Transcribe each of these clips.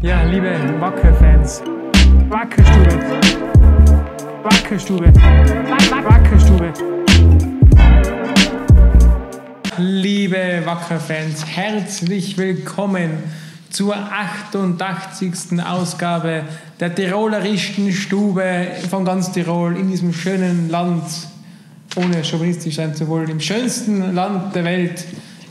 Ja, liebe Wacker-Fans, Wackerstube, Wackerstube, Wackerstube. Liebe Wacker-Fans, herzlich willkommen zur 88. Ausgabe der Tirolerischen Stube von ganz Tirol in diesem schönen Land, ohne chauvinistisch sein zu wollen, im schönsten Land der Welt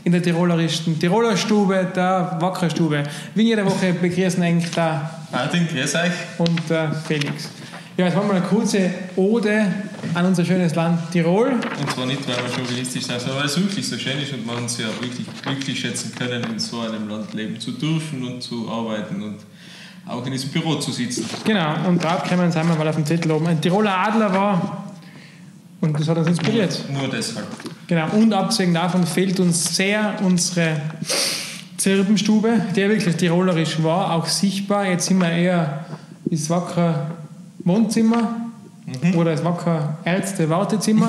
in der Tirolerischen Tiroler Stube, der Wackerstube. Wie jede Woche begrüßen eigentlich da Martin, grüß euch. und äh, Felix. Ja, jetzt machen wir eine kurze Ode an unser schönes Land Tirol. Und zwar nicht, weil wir chauvinistisch sind, sondern weil es wirklich so schön ist und wir uns ja wirklich glücklich schätzen können, in so einem Land leben zu dürfen und zu arbeiten und auch in diesem Büro zu sitzen. Genau, und drauf sind wir mal auf dem Zettel oben. Ein Tiroler Adler war und das hat uns inspiriert. Nur deshalb. Genau, und abgesehen davon fehlt uns sehr unsere Zirbenstube, die wirklich tirolerisch war, auch sichtbar. Jetzt sind wir eher das Wacker Wohnzimmer oder das Wacker Ärzte Wartezimmer,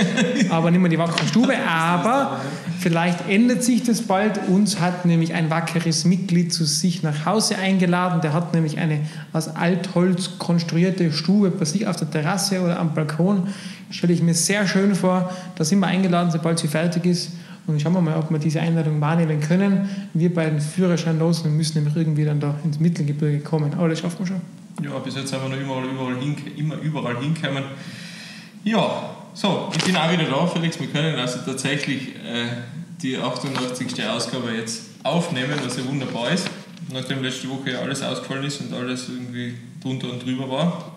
aber nicht mehr die Wacker Stube. Aber vielleicht ändert sich das bald. Uns hat nämlich ein wackeres Mitglied zu sich nach Hause eingeladen. Der hat nämlich eine aus Altholz konstruierte Stube bei sich auf der Terrasse oder am Balkon. Stelle ich mir sehr schön vor. Da sind wir eingeladen, sobald sie fertig ist. Und schauen wir mal, ob wir diese Einladung wahrnehmen können. Wir beiden Führerschein los und müssen nämlich irgendwie dann da ins Mittelgebirge kommen. Aber das schaffen wir schon. Ja, bis jetzt sind wir noch überall, überall hin, immer überall hinkommen. Ja, so, ich bin auch wieder da, Felix. Wir können also tatsächlich äh, die 88. Ausgabe jetzt aufnehmen, was ja wunderbar ist. Nachdem letzte Woche ja alles ausgefallen ist und alles irgendwie drunter und drüber war.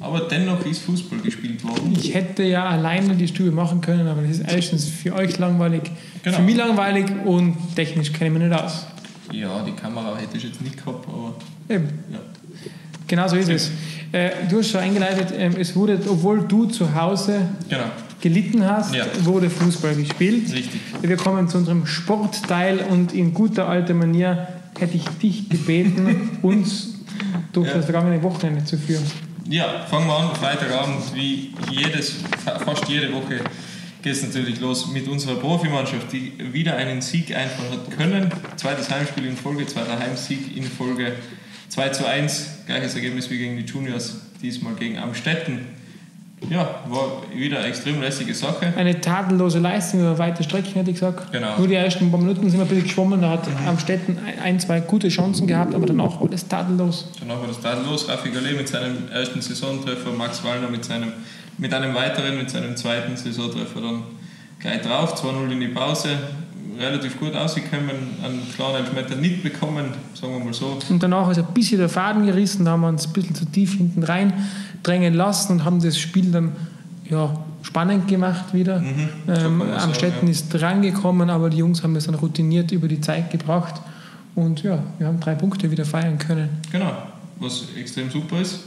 Aber dennoch ist Fußball gespielt worden. Ich hätte ja alleine die Stube machen können, aber das ist erstens für euch langweilig, Genau. für mich langweilig und technisch kenne ich mich nicht aus. Ja, die Kamera hätte ich jetzt nicht gehabt, aber Eben. ja. Genau so ist es. Äh, du hast schon eingeleitet, ähm, es wurde, obwohl du zu Hause Genau, gelitten hast, Ja. wurde Fußball gespielt. richtig. Wir kommen zu unserem Sportteil und in guter alter Manier hätte ich dich gebeten, uns durch Ja. das vergangene Wochenende zu führen. Ja, fangen wir an. Freitagabend, wie jedes, fa- fast jede Woche, geht es natürlich los mit unserer Profimannschaft, die wieder einen Sieg einfahren hat können. Zweites Heimspiel in Folge, zweiter Heimsieg in Folge 2 zu 1. Gleiches Ergebnis wie gegen die Juniors, diesmal gegen Amstetten. Ja, war wieder eine extrem lässige Sache. Eine tadellose Leistung über weite Strecken, hätte ich gesagt. Genau. Nur die ersten paar Minuten sind wir ein bisschen geschwommen, da hat Amstetten ein, zwei gute Chancen gehabt, aber danach war alles tadellos. Danach war das tadellos. Raffi Gallet mit seinem ersten Saisontreffer, Max Wallner mit, seinem, mit einem weiteren, mit seinem zweiten Saisontreffer dann gleich drauf. 2-0 in die Pause. Relativ gut ausgekommen, einen klaren Elfmeter nicht bekommen, sagen wir mal so. Und danach ist ein bisschen der Faden gerissen, da haben wir uns ein bisschen zu tief hinten rein drängen lassen und haben das Spiel dann ja, spannend gemacht wieder. so ähm, man sagen, Amstetten ist drangekommen, aber die Jungs haben das dann routiniert über die Zeit gebracht. Und ja, wir haben drei Punkte wieder feiern können. Genau, was extrem super ist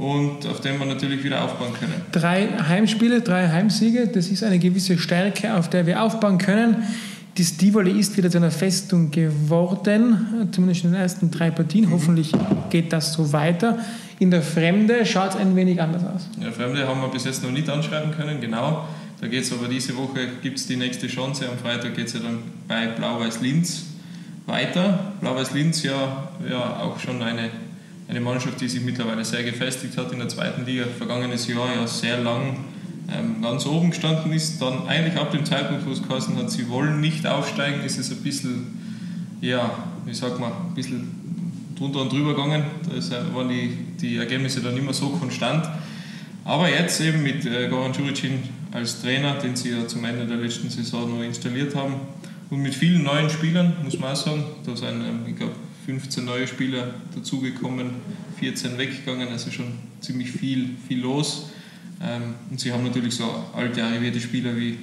und auf dem wir natürlich wieder aufbauen können. Drei Heimspiele, drei Heimsiege, das ist eine gewisse Stärke, auf der wir aufbauen können. Das Tivoli ist wieder zu einer Festung geworden, zumindest in den ersten drei Partien. Hoffentlich geht das so weiter. In der Fremde schaut es ein wenig anders aus. Ja, Fremde haben wir bis jetzt noch nicht anschreiben können, genau. Da geht es aber diese Woche, gibt es die nächste Chance. Am Freitag geht es ja dann bei Blau-Weiß-Linz weiter. Blau-Weiß-Linz ja, ja auch schon eine, eine Mannschaft, die sich mittlerweile sehr gefestigt hat in der zweiten Liga. Vergangenes Jahr ja sehr lang ähm, ganz oben gestanden ist. Dann eigentlich ab dem Zeitpunkt, wo es geheißen hat, sie wollen nicht aufsteigen, ist es ein bisschen, ja, wie sagt man, ein bisschen drunter und drüber gegangen. Da äh, waren die, die Ergebnisse dann immer so konstant. Aber jetzt eben mit äh, Goran Juricin als Trainer, den sie ja zum Ende der letzten Saison noch installiert haben, und mit vielen neuen Spielern, muss man auch sagen. Da sind, ähm, ich glaube, 15 neue Spieler dazugekommen, 14 weggegangen, also schon ziemlich viel, viel los. Ähm, und sie haben natürlich so alte, arrivierte Spieler wie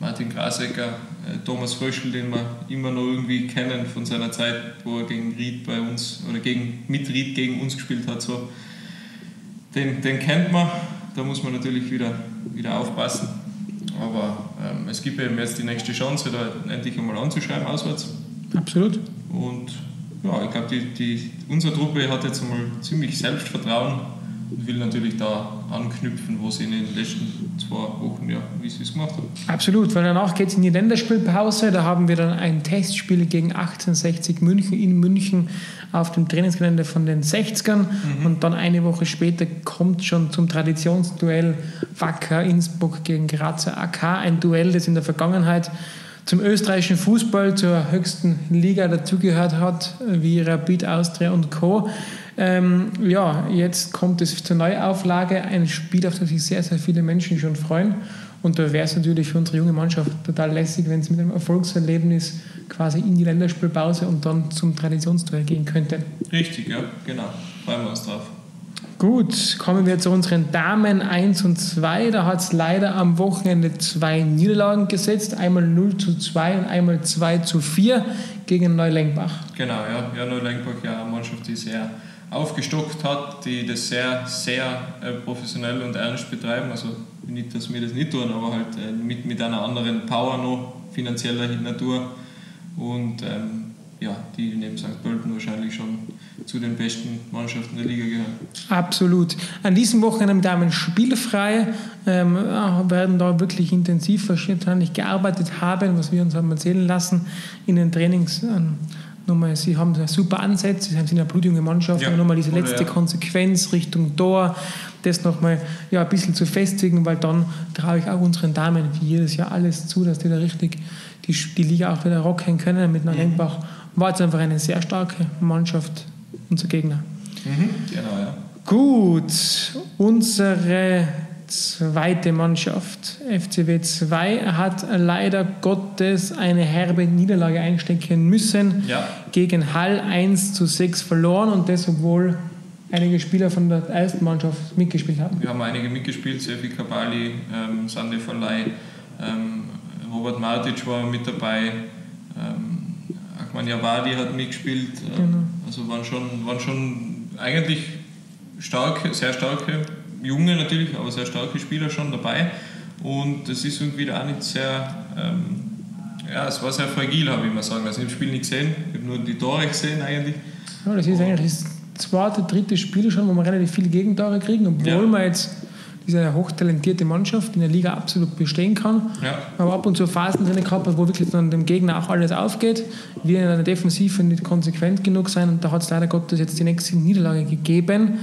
Martin Grasecker, äh, Thomas Fröschel, den wir immer noch irgendwie kennen von seiner Zeit, wo er gegen Ried bei uns oder gegen, mit Ried gegen uns gespielt hat. So. Den, den kennt man, da muss man natürlich wieder, wieder aufpassen. Aber ähm, es gibt eben jetzt die nächste Chance, da endlich einmal anzuschreiben auswärts. Absolut. Und ja, ich glaube, die, die, unsere Truppe hat jetzt einmal ziemlich Selbstvertrauen und will natürlich da anknüpfen, wo sie in den letzten zwei Wochen, ja, wie sie es gemacht haben. Absolut, weil danach geht es in die Länderspielpause. Da haben wir dann ein Testspiel gegen 1860 München in München auf dem Trainingsgelände von den 60ern. Mhm. Und dann eine Woche später kommt schon zum Traditionsduell Wacker Innsbruck gegen Grazer AK. Ein Duell, das in der Vergangenheit zum österreichischen Fußball, zur höchsten Liga dazugehört hat, wie Rapid Austria und Co. Ähm, ja, jetzt kommt es zur Neuauflage, ein Spiel, auf das sich sehr, sehr viele Menschen schon freuen. Und da wäre es natürlich für unsere junge Mannschaft total lässig, wenn es mit einem Erfolgserlebnis quasi in die Länderspielpause und dann zum Traditionsduell gehen könnte. Richtig, ja, genau. Freuen wir uns drauf. Gut, kommen wir zu unseren Damen 1 und 2. Da hat es leider am Wochenende zwei Niederlagen gesetzt. Einmal 0 zu 2 und einmal 2 zu 4 gegen Neulenkbach. Genau, ja. ja Neulenkbach, ja, eine Mannschaft, die sehr aufgestockt hat, die das sehr, sehr äh, professionell und ernst betreiben. Also nicht, dass wir das nicht tun, aber halt äh, mit, mit einer anderen Power noch, finanzieller Natur. Und ähm, ja, die neben St. Pölten wahrscheinlich schon zu den besten Mannschaften der Liga gehören. Absolut. An diesem Wochenende haben Damen spielfrei, ähm, werden da wirklich intensiv wahrscheinlich gearbeitet haben, was wir uns haben erzählen lassen in den Trainings. Ähm, nochmal, sie haben super Ansätze, sie sind eine blutjunge Mannschaft, ja, nochmal diese letzte ja. Konsequenz Richtung Tor, das nochmal ja, ein bisschen zu festigen, weil dann traue ich auch unseren Damen wie jedes Jahr alles zu, dass die da richtig die, die Liga auch wieder rocken können mit einer mhm. War jetzt einfach eine sehr starke Mannschaft, unser Gegner. Mhm, genau, ja. Gut, unsere zweite Mannschaft, FCW 2, hat leider Gottes eine herbe Niederlage einstecken müssen. Ja. Gegen Hall 1 zu 6 verloren und das, obwohl einige Spieler von der ersten Mannschaft mitgespielt haben. Wir haben einige mitgespielt, Sefi Kabali, ähm, Sande Verlei, ähm, Robert Martic war mit dabei. Ähm, meine, Javadi hat mitgespielt. Äh, genau. Also waren schon, waren schon eigentlich starke, sehr starke, junge natürlich, aber sehr starke Spieler schon dabei. Und es ist irgendwie auch nicht sehr, ähm, ja, es war sehr fragil, habe ich mal sagen. Also ich habe das Spiel nicht gesehen, ich habe nur die Tore gesehen eigentlich. Ja, das ist eigentlich das zweite, dritte Spiel schon, wo wir relativ viele Gegentore kriegen, obwohl ja. wir jetzt eine hochtalentierte Mannschaft, in der Liga absolut bestehen kann. Ja. Aber ab und zu Phasen drin gehabt hat, wo wirklich dann dem Gegner auch alles aufgeht. Wir in einer Defensive nicht konsequent genug sein und da hat es leider Gottes jetzt die nächste Niederlage gegeben.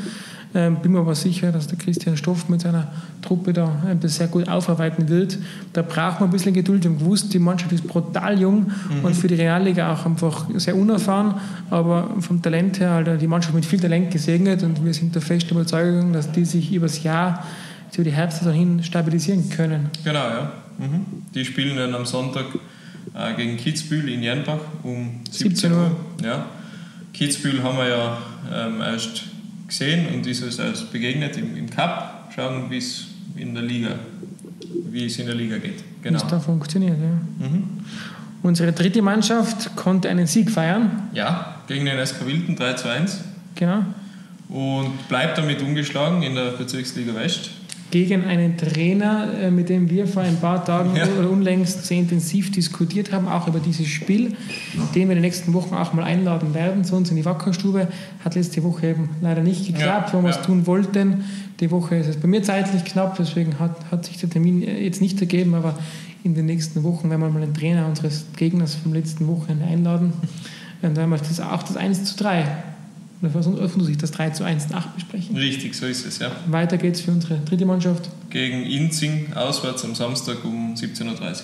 Ähm, bin mir aber sicher, dass der Christian Stoff mit seiner Truppe da ähm, das sehr gut aufarbeiten wird. Da braucht man ein bisschen Geduld. Wir haben gewusst, die Mannschaft ist brutal jung mhm. und für die Realliga auch einfach sehr unerfahren, aber vom Talent her halt die Mannschaft mit viel Talent gesegnet und wir sind der festen Überzeugung, dass die sich übers Jahr über die Herbstsaison hin stabilisieren können. Genau, ja. Mhm. Die spielen dann am Sonntag äh, gegen Kitzbühel in Jernbach um 17, 17 Uhr. Ja. Kitzbühel haben wir ja ähm, erst gesehen und ist uns erst begegnet im, im Cup. Schauen, wie es in der Liga, wie es in der Liga geht. Genau. Wie es da funktioniert, ja. Mhm. Unsere dritte Mannschaft konnte einen Sieg feiern. Ja, gegen den SK Wilden 3 zu 1. Genau. Und bleibt damit ungeschlagen in der Bezirksliga West gegen einen Trainer, äh, mit dem wir vor ein paar Tagen ja. oder unlängst sehr intensiv diskutiert haben, auch über dieses Spiel, den wir in den nächsten Wochen auch mal einladen werden zu uns in die Wackerstube. Hat letzte Woche eben leider nicht geklappt, ja, wo wir es tun wollten. Die Woche ist es bei mir zeitlich knapp, deswegen hat, hat sich der Termin jetzt nicht ergeben, aber in den nächsten Wochen werden wir mal einen Trainer unseres Gegners vom letzten Wochenende einladen. Dann werden wir das auch das 1 zu 3 aus unserer Sicht das 3 zu 1 nach besprechen. Richtig, so ist es, ja. Weiter geht's für unsere dritte Mannschaft. Gegen Inzing, auswärts am Samstag um 17.30 Uhr.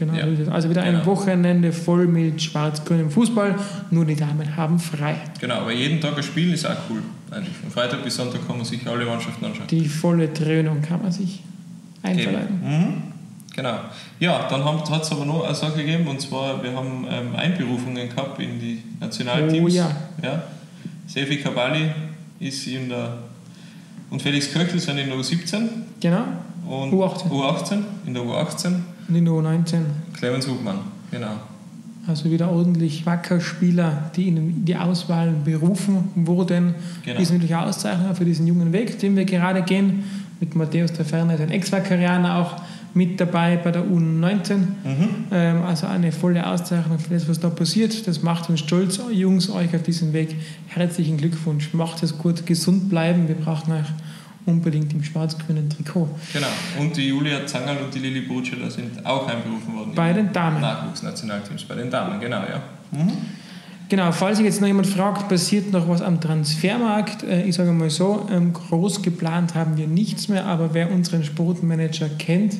Genau, ja. also wieder ein genau. Wochenende voll mit schwarz-grünem Fußball, nur die Damen haben frei. Genau, aber jeden Tag ein Spiel ist auch cool. Eigentlich. Von Freitag bis Sonntag kann man sich alle Mannschaften anschauen. Die volle Dröhnung kann man sich einverleiben. Mhm. Genau. Ja, dann hat es aber noch eine Sache gegeben, und zwar, wir haben ähm, Einberufungen gehabt in die Nationalteams. Oh ja. ja. Sefi Kabali ist in der. Und Felix Köchel sind in der U17. Genau. Und U18. U18, in der U18. Und in der U19. Clemens Hugmann, genau. Also wieder ordentlich wacker Spieler, die in die Auswahl berufen wurden. Genau. Die sind natürlich Auszeichnung für diesen jungen Weg, den wir gerade gehen. Mit Matthäus der Ferne, ein Ex-Wackerianer auch mit dabei bei der U19. Mhm. Ähm, also eine volle Auszeichnung für das, was da passiert. Das macht uns stolz, Jungs, euch auf diesem Weg. Herzlichen Glückwunsch. Macht es gut, gesund bleiben. Wir brauchen euch unbedingt im schwarz-grünen Trikot. Genau. Und die Julia Zangerl und die Lili Burcela sind auch einberufen worden. Bei den Damen. Nachwuchsnationalteams, bei den Damen, genau, ja. Mhm. Genau, falls sich jetzt noch jemand fragt, passiert noch was am Transfermarkt? Äh, ich sage mal so, ähm, groß geplant haben wir nichts mehr, aber wer unseren Sportmanager kennt,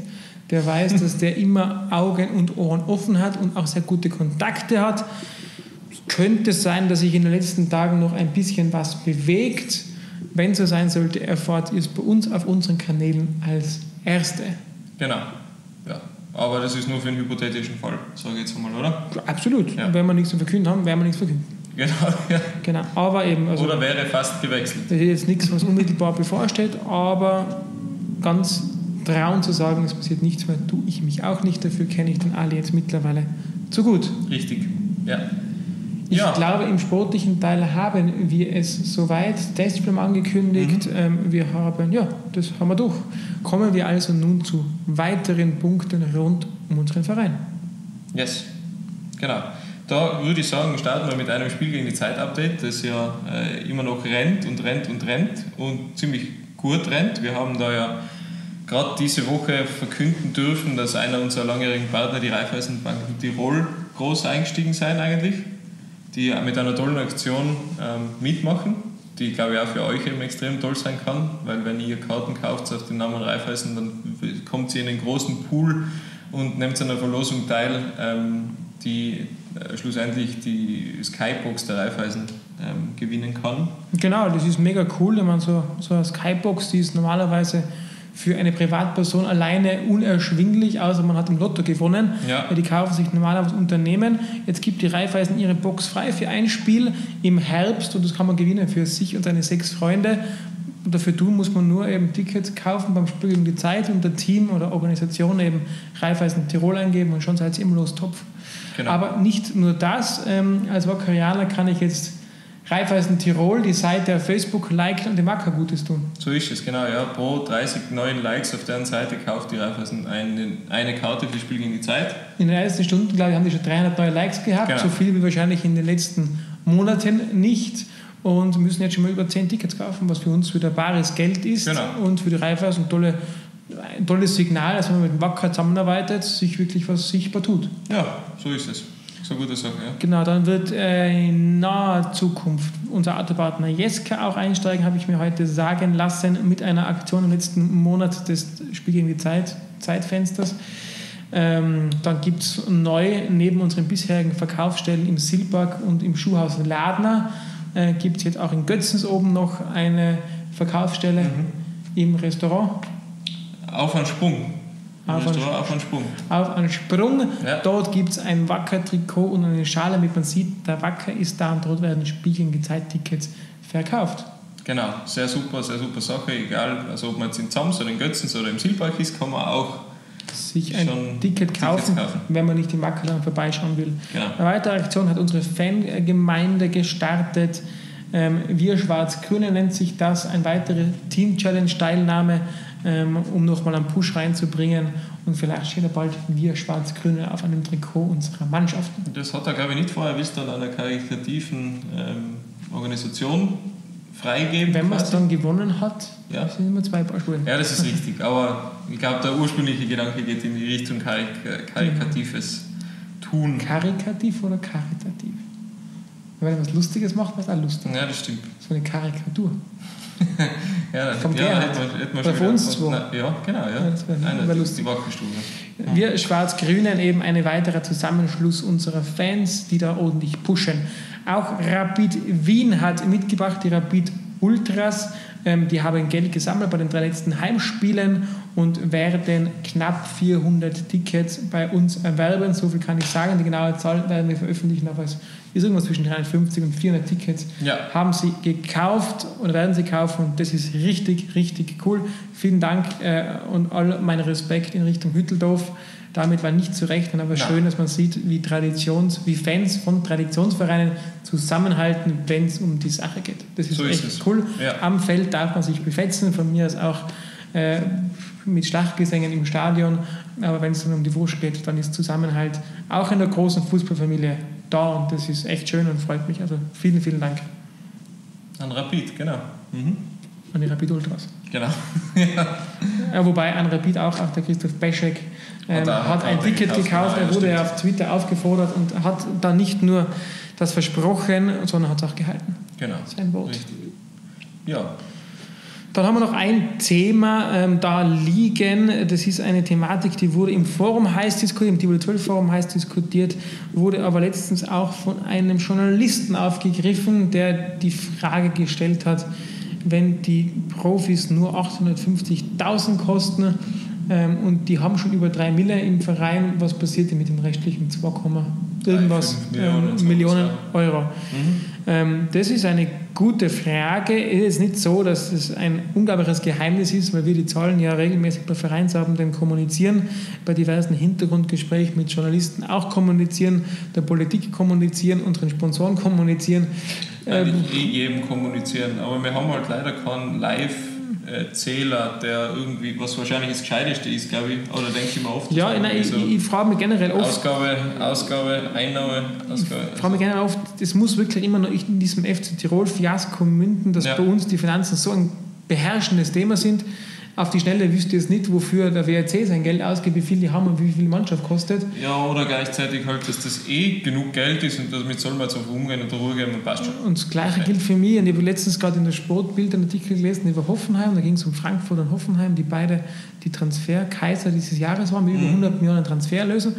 der weiß, dass der immer Augen und Ohren offen hat und auch sehr gute Kontakte hat. Es könnte sein, dass sich in den letzten Tagen noch ein bisschen was bewegt. Wenn so sein sollte, erfahrt ihr es bei uns auf unseren Kanälen als Erste. Genau, ja. Aber das ist nur für einen hypothetischen Fall, sage ich jetzt einmal, oder? Absolut. Ja. Wenn wir nichts zu verkünden haben, werden wir nichts verkünden. Genau, ja. genau. Aber eben, also, oder wäre fast gewechselt. Das ist jetzt nichts, was unmittelbar bevorsteht, aber ganz trauen zu sagen, es passiert nichts mehr, tue ich mich auch nicht. Dafür kenne ich den Ali jetzt mittlerweile zu gut. Richtig, ja. Ich ja. glaube, im sportlichen Teil haben wir es soweit. Testspiel angekündigt. Mhm. Ähm, wir haben, ja, das haben wir durch. Kommen wir also nun zu weiteren Punkten rund um unseren Verein. Yes, genau. Da würde ich sagen, starten wir mit einem Spiel gegen die Zeit-Update, das ja äh, immer noch rennt und rennt und rennt und ziemlich gut rennt. Wir haben da ja gerade diese Woche verkünden dürfen, dass einer unserer langjährigen Partner, die Raiffeisenbank Tirol, groß eingestiegen sein eigentlich die mit einer tollen Aktion ähm, mitmachen, die glaube ich auch für euch eben extrem toll sein kann, weil wenn ihr Karten kauft auf den Namen Raiffeisen, dann kommt sie in den großen Pool und nimmt an einer Verlosung teil, ähm, die äh, schlussendlich die Skybox der Raiffeisen ähm, gewinnen kann. Genau, das ist mega cool, wenn man so, so eine Skybox, die ist normalerweise für eine Privatperson alleine unerschwinglich, außer man hat im Lotto gewonnen. Ja. Die kaufen sich normalerweise Unternehmen. Jetzt gibt die Raiffeisen ihre Box frei für ein Spiel im Herbst und das kann man gewinnen für sich und seine sechs Freunde. Und dafür tun muss man nur eben Tickets kaufen beim Spiel gegen die Zeit und der Team oder Organisation eben Raiffeisen Tirol eingeben und schon seid ihr immer los Topf. Genau. Aber nicht nur das. Ähm, als Vakarianer kann ich jetzt Raiffeisen Tirol die Seite auf Facebook liken und dem Acker Gutes tun. So ist es, genau. Ja. Pro 30 neuen Likes auf deren Seite kauft die Raiffeisen eine, eine Karte für Spiel gegen die Zeit. In den ersten Stunden, glaube ich, haben die schon 300 neue Likes gehabt. Genau. So viel wie wahrscheinlich in den letzten Monaten nicht. Und müssen jetzt schon mal über 10 Tickets kaufen, was für uns wieder bares Geld ist. Genau. Und für die Raiffeisen tolle ein tolles Signal, dass man mit dem Wacker zusammenarbeitet, sich wirklich was sichtbar tut. Ja, so ist es so gute Sache, ja. Genau, dann wird äh, in naher Zukunft unser Autopartner Jeska auch einsteigen, habe ich mir heute sagen lassen, mit einer Aktion im letzten Monat des Spiel gegen die Zeit, Zeitfensters. Ähm, dann gibt es neu neben unseren bisherigen Verkaufsstellen im Silberg und im Schuhhaus Ladner, äh, gibt es jetzt auch in Götzens oben noch eine Verkaufsstelle mhm. im Restaurant. Auf einen Sprung auf, einen, auf einen Sprung. Auf einen Sprung. Ja. Dort gibt es ein Wacker-Trikot und eine Schale, damit man sieht, der Wacker ist da und dort werden Spiegeln gezeigt, Tickets verkauft. Genau, sehr super, sehr super Sache. Egal, also ob man jetzt in Zams oder in Götzens oder im Silbach ist, kann man auch sich ein Ticket kaufen, kaufen, wenn man nicht im Wacker dann vorbeischauen will. Genau. Eine weitere Aktion hat unsere Fangemeinde gestartet. Ähm, Wir Schwarz-Grüne nennt sich das, eine weitere Team-Challenge-Teilnahme ähm, um nochmal einen Push reinzubringen. Und vielleicht steht er bald wir Schwarz-Grüne auf einem Trikot unserer Mannschaft. Das hat er, glaube ich, nicht vorher bis an einer karitativen ähm, Organisation freigeben. Wenn man es dann gewonnen hat, ja. sind immer zwei Paar Schuhe. Ja, das ist richtig. Aber ich glaube, der ursprüngliche Gedanke geht in die Richtung karik karikatives Tun. Karikativ oder karitativ? Wenn man was Lustiges macht, war es auch lustig. Ja, das stimmt. So eine Karikatur. ja, Vom ja, Gerhard. Hätte man, hätte man Bei uns zwei. ja, genau. Ja. ja das wäre wär lustig. Die Wir Schwarz-Grünen eben ein weiterer Zusammenschluss unserer Fans, die da ordentlich pushen. Auch Rapid Wien hat mitgebracht, die Rapid Ultras. Ähm, die haben Geld gesammelt bei den drei letzten Heimspielen und werden knapp 400 Tickets bei uns erwerben. So viel kann ich sagen. Die genaue Zahl werden wir veröffentlichen, aber es ist irgendwas zwischen 350 und 400 Tickets. Ja. Haben sie gekauft oder werden sie kaufen und das ist richtig, richtig cool. Vielen Dank äh, und all mein Respekt in Richtung Hütteldorf. Damit war nicht zu rechnen, aber ja. schön, dass man sieht, wie, Traditions, wie Fans von Traditionsvereinen zusammenhalten, wenn es um die Sache geht. Das ist so echt ist cool. Ja. Am Feld darf man sich befetzen, von mir aus auch äh, mit Schlachtgesängen im Stadion. Aber wenn es dann um die Wurst geht, dann ist Zusammenhalt auch in der großen Fußballfamilie da und das ist echt schön und freut mich. Also vielen, vielen Dank. An Rapid, genau. Mhm. an die Rapid Ultras. Genau. ja, wobei an Rapid auch, auch der Christoph Beschek ähm, hat, hat ein Ticket gekauft, er wurde ja, auf Twitter aufgefordert und hat da nicht nur das versprochen, sondern hat es auch gehalten. Genau. Sein Wort. Richtig. Ja, dann haben wir noch ein Thema ähm, da liegen. Das ist eine Thematik, die wurde im Forum heiß diskutiert, im Tibel 12 Forum heiß diskutiert, wurde aber letztens auch von einem Journalisten aufgegriffen, der die Frage gestellt hat, wenn die Profis nur 850.000 kosten ähm, und die haben schon über 3 Mille im Verein, was passiert denn mit dem restlichen 2, irgendwas Millionen, ähm, Millionen Euro? Mhm. Ähm, das ist eine gute Frage. Es ist nicht so, dass es ein unglaubliches Geheimnis ist, weil wir die Zahlen ja regelmäßig bei Vereinsabenden kommunizieren, bei diversen Hintergrundgesprächen mit Journalisten auch kommunizieren, der Politik kommunizieren, unseren Sponsoren kommunizieren. Nein, nicht ähm, eh jedem kommunizieren, aber wir haben halt leider keinen Live- Zähler, der irgendwie, was wahrscheinlich das Gescheiteste ist, glaube ich, oder denke ich mir oft. Ja, nein, ich, so ich frage mich generell oft. Ausgabe, Ausgabe, Einnahme, Ausgabe. Ich frage mich generell oft, das muss wirklich immer noch in diesem FC Tirol-Fiasko münden, dass ja. bei uns die Finanzen so ein beherrschendes Thema sind auf die Schnelle wüsste ich jetzt nicht, wofür der WRC sein Geld ausgibt, wie viel die haben und wie viel die Mannschaft kostet. Ja, oder gleichzeitig halt, dass das eh genug Geld ist und damit soll man jetzt einfach umgehen und Ruhe geben und passt schon. Und das Gleiche gilt für mich. Und ich habe letztens gerade in der Sportbild einen Artikel gelesen über Hoffenheim, da ging es um Frankfurt und Hoffenheim, die beide die Transferkaiser dieses Jahres waren, mit über 100 mhm. Millionen Transferlösen.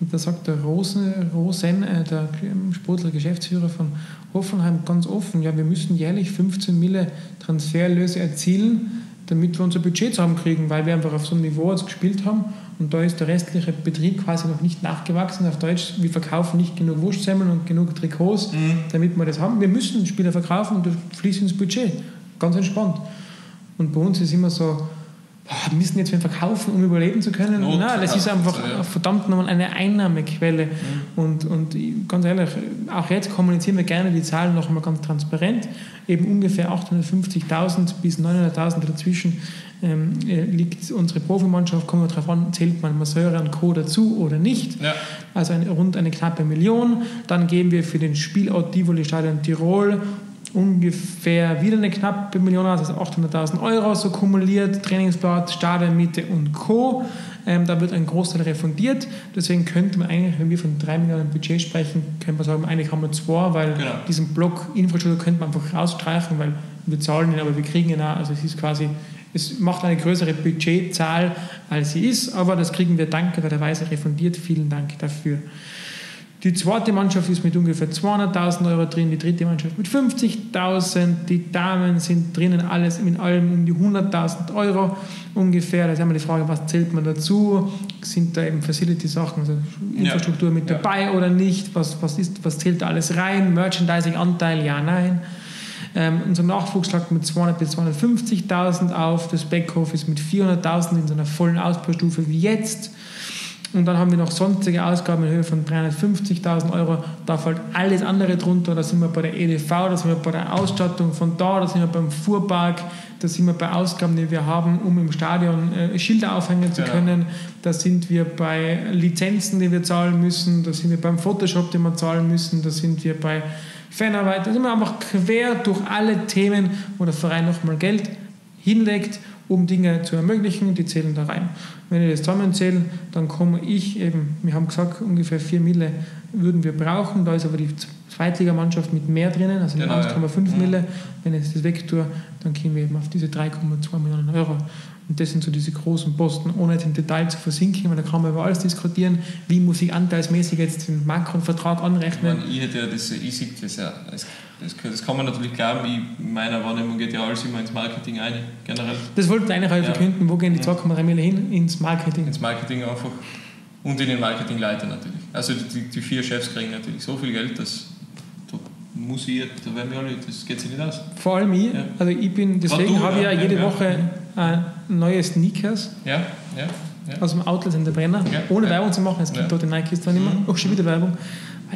Und da sagt der Rosen, Rosen äh, der Sportler Geschäftsführer von Hoffenheim ganz offen, ja, wir müssen jährlich 15 Mille Transferlöse erzielen, damit wir unser Budget zusammenkriegen, weil wir einfach auf so einem Niveau jetzt gespielt haben und da ist der restliche Betrieb quasi noch nicht nachgewachsen. Auf Deutsch, wir verkaufen nicht genug Wurstsemmeln und genug Trikots, mhm. damit wir das haben. Wir müssen Spieler verkaufen und das fließt ins Budget. Ganz entspannt. Und bei uns ist immer so, wir müssen jetzt verkaufen, um überleben zu können. Not, Nein, das ist einfach ja. verdammt nochmal eine Einnahmequelle. Mhm. Und, und ganz ehrlich, auch jetzt kommunizieren wir gerne die Zahlen noch einmal ganz transparent. Eben ungefähr 850.000 bis 900.000 dazwischen ähm, äh, liegt unsere Profimannschaft. Kommen wir darauf an, zählt man Masseure und Co. dazu oder nicht. Ja. Also eine, rund eine knappe Million. Dann geben wir für den Spielort Tivoli Stadion Tirol ungefähr wieder eine knappe Million aus, also 800.000 Euro so kumuliert, Trainingsplatz, Stadionmiete und Co. Ähm, da wird ein Großteil refundiert. Deswegen könnte man eigentlich, wenn wir von 3 Millionen Budget sprechen, könnte man sagen, eigentlich haben wir zwei, weil genau. diesen Block Infrastruktur könnte man einfach rausstreichen, weil wir zahlen ihn, aber wir kriegen ihn auch. Also es ist quasi, es macht eine größere Budgetzahl, als sie ist, aber das kriegen wir dankenswerterweise refundiert. Vielen Dank dafür. Die zweite Mannschaft ist mit ungefähr 200.000 Euro drin, die dritte Mannschaft mit 50.000, die Damen sind drinnen alles mit allem um die 100.000 Euro ungefähr. Da ist immer die Frage, was zählt man dazu? Sind da eben Facility-Sachen, also Infrastruktur ja. mit dabei ja. oder nicht? Was, was, ist, was zählt da alles rein? Merchandising-Anteil, ja, nein. Ähm, unser Nachwuchs schlagt mit 200.000 bis 250.000 auf, das Backhof ist mit 400.000 in so einer vollen Ausbaustufe wie jetzt. Und dann haben wir noch sonstige Ausgaben in Höhe von 350.000 Euro. Da fällt alles andere drunter. Da sind wir bei der EDV, da sind wir bei der Ausstattung von da, da sind wir beim Fuhrpark, da sind wir bei Ausgaben, die wir haben, um im Stadion äh, Schilder aufhängen zu können. Da sind wir bei Lizenzen, die wir zahlen müssen. Da sind wir beim Photoshop, den wir zahlen müssen. Da sind wir bei Fanarbeit. Da sind wir einfach quer durch alle Themen, wo der Verein nochmal Geld hinlegt um Dinge zu ermöglichen, die zählen da rein. Wenn ich das zusammenzähle, dann komme ich eben, wir haben gesagt, ungefähr 4 Mille würden wir brauchen, da ist aber die Zweitligamannschaft mit mehr drinnen, also genau, 1,5 ja. Mhm. Mille. Wenn ich das wegtue, dann kommen wir eben auf diese 3,2 Millionen Euro. Und das sind so diese großen Posten, ohne jetzt im Detail zu versinken, weil da kann man über alles diskutieren, wie muss ich anteilsmäßig jetzt den Makronvertrag anrechnen. Ich, meine, ich hätte ja das, ich sehe das ja, das, das, kann man natürlich glauben, in meiner Wahrnehmung geht ja alles immer ins Marketing ein, generell. Das wollten wir eigentlich ja. verkünden, wo gehen die 2,3 Millionen hin? Ins Marketing. Ins Marketing einfach und in den Marketingleiter natürlich. Also die, die vier Chefs kriegen natürlich so viel Geld, dass muss ich, da werden wir alle, das geht sich nicht aus. Vor allem ich, ja. also ich bin, deswegen habe ich ja jede ja, Woche ja. neue Sneakers. Ja, ja. Ja. Aus dem Outlet in der Brenner, ohne Werbung zu machen. Es gibt dort die Nikes zwar nicht mehr. Mhm. Oh, schon wieder Werbung.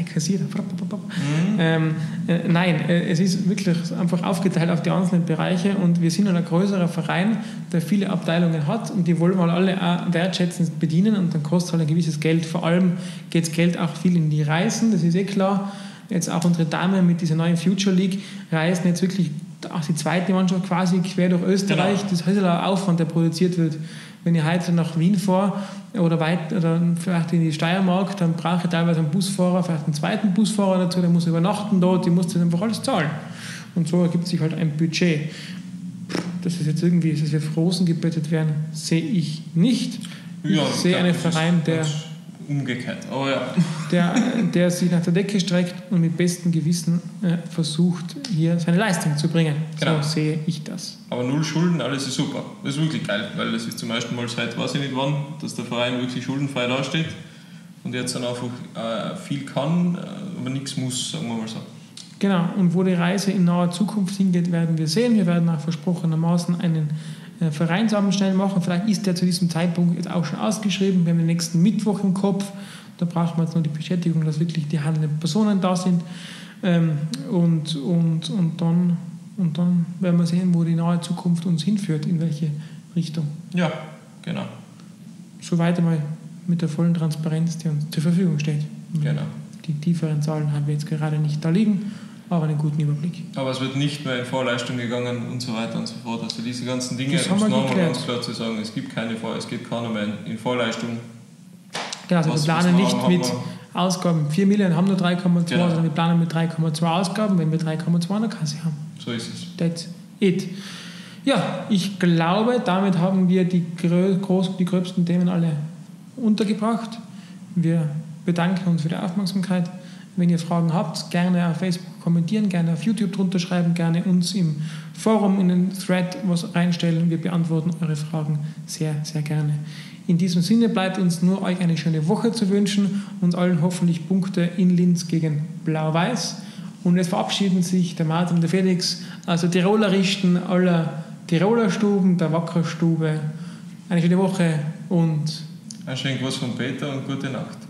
Kassiert. Mhm. Ähm, äh, nein, äh, es ist wirklich einfach aufgeteilt auf die einzelnen Bereiche und wir sind ein größerer Verein, der viele Abteilungen hat und die wollen wir alle auch wertschätzend bedienen und dann kostet halt ein gewisses Geld. Vor allem geht das Geld auch viel in die Reisen, das ist eh klar jetzt auch unsere Damen mit dieser neuen Future League reisen jetzt wirklich auch die zweite Mannschaft quasi quer durch Österreich. Genau. Das ist ein Aufwand, der produziert wird. Wenn ich heute nach Wien fahre oder, weit, oder vielleicht in die Steiermark, dann brauche ich teilweise einen Busfahrer, vielleicht einen zweiten Busfahrer dazu, der muss übernachten dort, die muss das einfach alles zahlen. Und so ergibt sich halt ein Budget. Dass es jetzt irgendwie, dass wir Frosen gebettet werden, sehe ich nicht. Ja, ich sehe einen Verein, der umgekehrt. Aber ja. Der, der sich nach der Decke streckt und mit bestem Gewissen äh, versucht, hier seine Leistung zu bringen. Genau. So sehe ich das. Aber null Schulden, alles ist super. Das ist wirklich geil, weil das ist zum ersten Mal seit, weiß ich nicht wann, dass der Verein wirklich schuldenfrei dasteht und jetzt dann einfach äh, viel kann, äh, aber nichts muss, sagen wir mal so. Genau, und wo die Reise in naher Zukunft hingeht, werden wir sehen. Wir werden auch versprochenermaßen einen äh, Verein zusammenstellen machen. Vielleicht ist der zu diesem Zeitpunkt jetzt auch schon ausgeschrieben. Wir haben den nächsten Mittwoch im Kopf. Da brauchen wir jetzt noch die Bestätigung, dass wirklich die handelnden Personen da sind. Ähm, und, und, und, dann, und dann werden wir sehen, wo die nahe Zukunft uns hinführt, in welche Richtung. Ja, genau. Soweit einmal mit der vollen Transparenz, die uns zur Verfügung steht. Genau. Die tieferen Zahlen haben wir jetzt gerade nicht da liegen aber einen guten Überblick. Aber es wird nicht mehr in Vorleistung gegangen und so weiter und so fort. Also diese ganzen Dinge, das haben wir nochmal ganz klar zu sagen, es gibt keine Vor es geht keiner mehr in Vorleistung. Genau, also was, wir planen nicht mit Ausgaben 4 Millionen, haben nur 3,2, genau. sondern wir planen mit 3,2 Ausgaben, wenn wir 3,2 in der Kasse haben. So ist es. That's it. Ja, ich glaube, damit haben wir die, groß, die gröbsten Themen alle untergebracht. Wir bedanken uns für die Aufmerksamkeit. Wenn ihr Fragen habt, gerne auf Facebook kommentieren, gerne auf YouTube drunter schreiben, gerne uns im Forum in den Thread was reinstellen. Wir beantworten eure Fragen sehr, sehr gerne. In diesem Sinne bleibt uns nur euch eine schöne Woche zu wünschen und allen hoffentlich Punkte in Linz gegen Blau-Weiß. Und jetzt verabschieden sich der Martin und der Felix, also Tirolerichten aller Tiroler Stuben, der Wackerstube. Eine schöne Woche und ein schönen Gruß von Peter und gute Nacht.